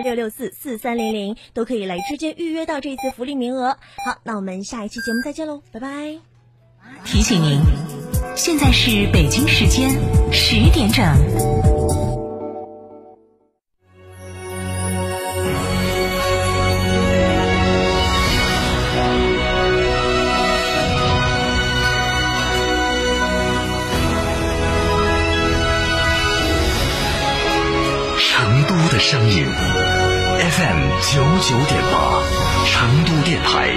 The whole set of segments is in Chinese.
六六四四三零零都可以来直接预约到这次福利名额。好，那我们下一期节目再见喽，拜拜。提醒您，现在是北京时间十点整。九九点八，成都电台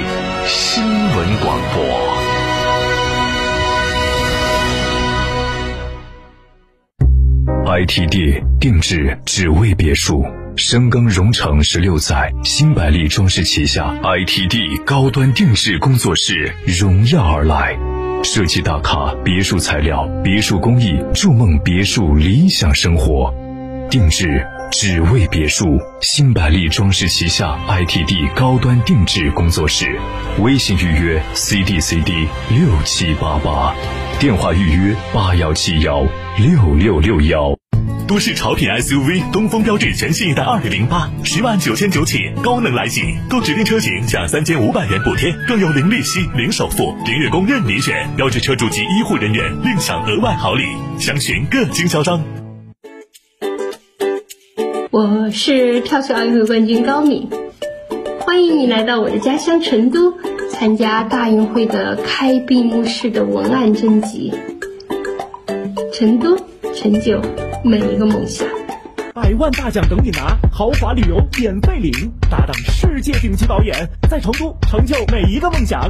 新闻广播。ITD 定制只为别墅，深耕荣城十六载，新百利装饰旗下 ITD 高端定制工作室荣耀而来，设计大咖，别墅材料，别墅工艺，筑梦别墅理想生活，定制。只为别墅，新百利装饰旗下 ITD 高端定制工作室，微信预约 CDCD 六七八八，电话预约八幺七幺六六六幺。都市潮品 SUV 东风标致全新一代二零零八，十万九千九起，高能来袭，购指定车型享三千五百元补贴，更有零利息、零首付、零月供任你选，标致车主及医护人员另享额外好礼，详询各经销商。我是跳水奥运会冠军高敏，欢迎你来到我的家乡成都，参加大运会的开闭幕式的文案征集。成都，成就每一个梦想。百万大奖等你拿，豪华旅游免费领，搭档世界顶级导演，在成都成就每一个梦想。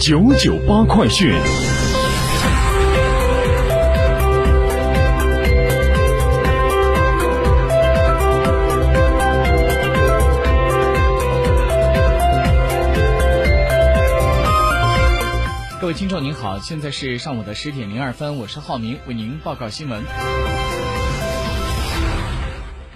九九八快讯。各位听众您好，现在是上午的十点零二分，我是浩明，为您报告新闻。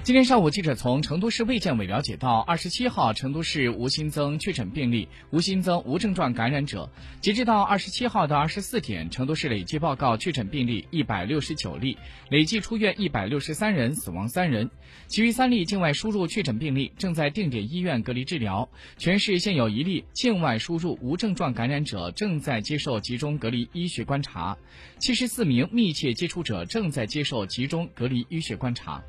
今天上午，记者从成都市卫健委了解到，二十七号成都市无新增确诊病例，无新增无症状感染者。截止到二十七号的二十四点，成都市累计报告确诊病例一百六十九例，累计出院一百六十三人，死亡三人。其余三例境外输入确诊病例正在定点医院隔离治疗。全市现有一例境外输入无症状感染者正在接受集中隔离医学观察，七十四名密切接触者正在接受集中隔离医学观察。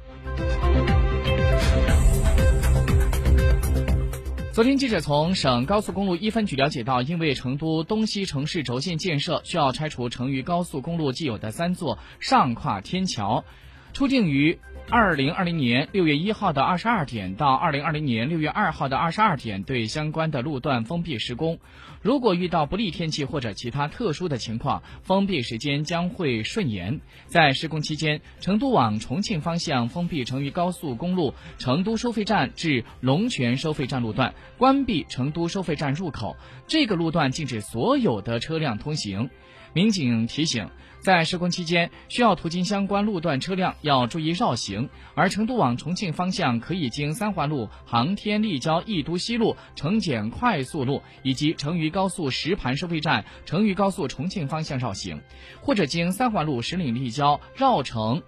昨天，记者从省高速公路一分局了解到，因为成都东西城市轴线建设需要拆除成渝高速公路既有的三座上跨天桥，初定于。二零二零年六月一号的二十二点到二零二零年六月二号的二十二点，对相关的路段封闭施工。如果遇到不利天气或者其他特殊的情况，封闭时间将会顺延。在施工期间，成都往重庆方向封闭成渝高速公路成都收费站至龙泉收费站路段，关闭成都收费站入口。这个路段禁止所有的车辆通行。民警提醒。在施工期间，需要途经相关路段车辆要注意绕行。而成都往重庆方向可以经三环路、航天立交易都西路、成简快速路以及成渝高速石盘收费站、成渝高速重庆方向绕行，或者经三环路石岭立交绕城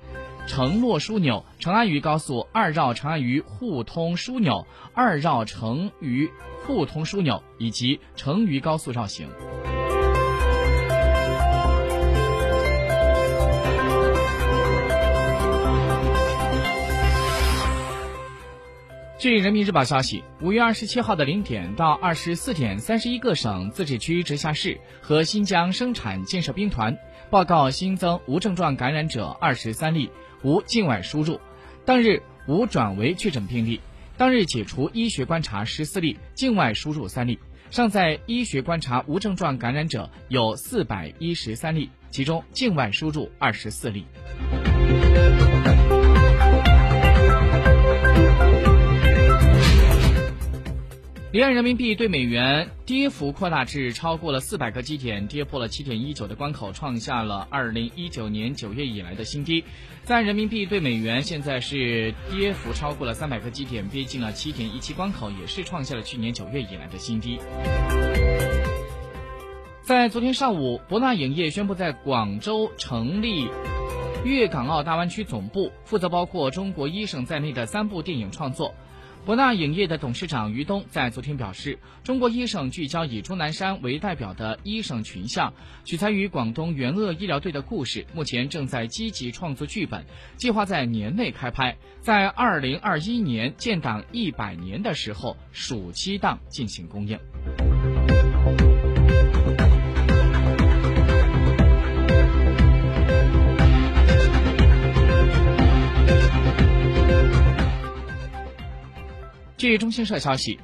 城洛枢纽、成安渝高速二绕成安渝互通枢纽、二绕成渝互通枢纽以及成渝高速绕行。据人民日报消息，五月二十七号的零点到二十四点，三十一个省、自治区、直辖市和新疆生产建设兵团报告新增无症状感染者二十三例，无境外输入。当日无转为确诊病例。当日解除医学观察十四例，境外输入三例。尚在医学观察无症状感染者有四百一十三例，其中境外输入二十四例。离岸人民币对美元跌幅扩大至超过了四百个基点，跌破了七点一九的关口，创下了二零一九年九月以来的新低。在人民币对美元现在是跌幅超过了三百个基点，逼近了七点一七关口，也是创下了去年九月以来的新低。在昨天上午，博纳影业宣布在广州成立粤港澳大湾区总部，负责包括中国医生在内的三部电影创作。博纳影业的董事长于东在昨天表示，中国医生聚焦以钟南山为代表的医生群像，取材于广东援鄂医疗队的故事，目前正在积极创作剧本，计划在年内开拍，在二零二一年建党一百年的时候暑期档进行公映。据中新社消息，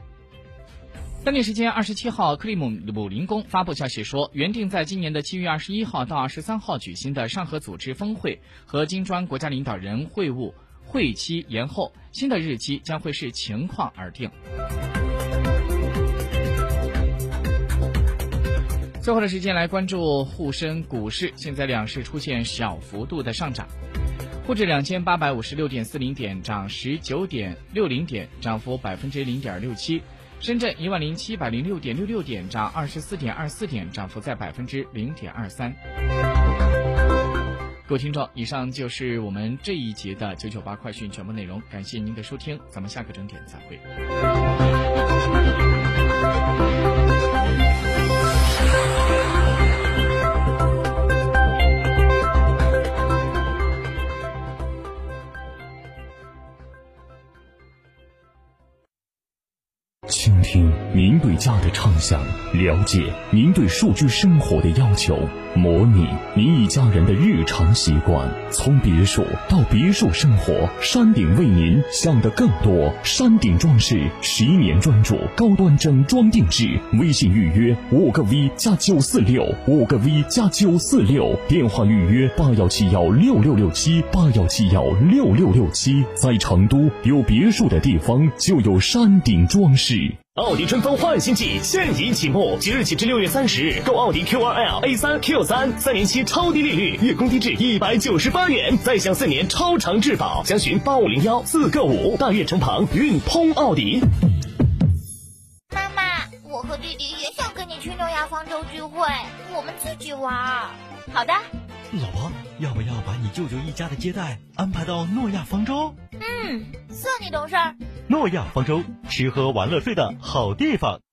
当地时间二十七号，克里姆姆林宫发布消息说，原定在今年的七月二十一号到二十三号举行的上合组织峰会和金砖国家领导人会晤会期延后，新的日期将会视情况而定。最后的时间来关注沪深股市，现在两市出现小幅度的上涨。沪指两千八百五十六点四零点，涨十九点六零点，涨幅百分之零点六七；深圳一万零七百零六点六六点，涨二十四点二四点，涨幅在百分之零点二三。各位听众，以上就是我们这一节的九九八快讯全部内容，感谢您的收听，咱们下个整点再会。倾听您对家的畅想，了解您对数据生活的要求，模拟您一家人的日常习惯。从别墅到别墅生活，山顶为您想的更多。山顶装饰十一年专注高端整装定制，微信预约五个 V 加九四六，五个 V 加九四六，电话预约八幺七幺六六六七八幺七幺六六六七。在成都有别墅的地方就有山顶装饰。奥迪春风焕新季现已启幕，即日起至六月三十日，购奥迪 Q2L、A3、Q3 三年期超低利率，月供低至一百九十八元，再享四年超长质保。详询八五零幺四个五。大悦城旁运通奥迪。妈妈，我和弟弟也想跟你去诺亚方舟聚会，我们自己玩。好的。老婆，要不要把你舅舅一家的接待安排到诺亚方舟？嗯，算你懂事。诺亚方舟，吃喝玩乐睡的好地方。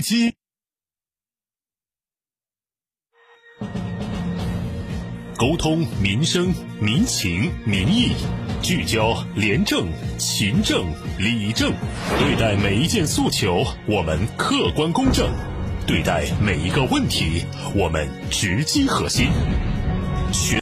七。沟通民生民情民意，聚焦廉政勤政理政，对待每一件诉求，我们客观公正；对待每一个问题，我们直击核心。全。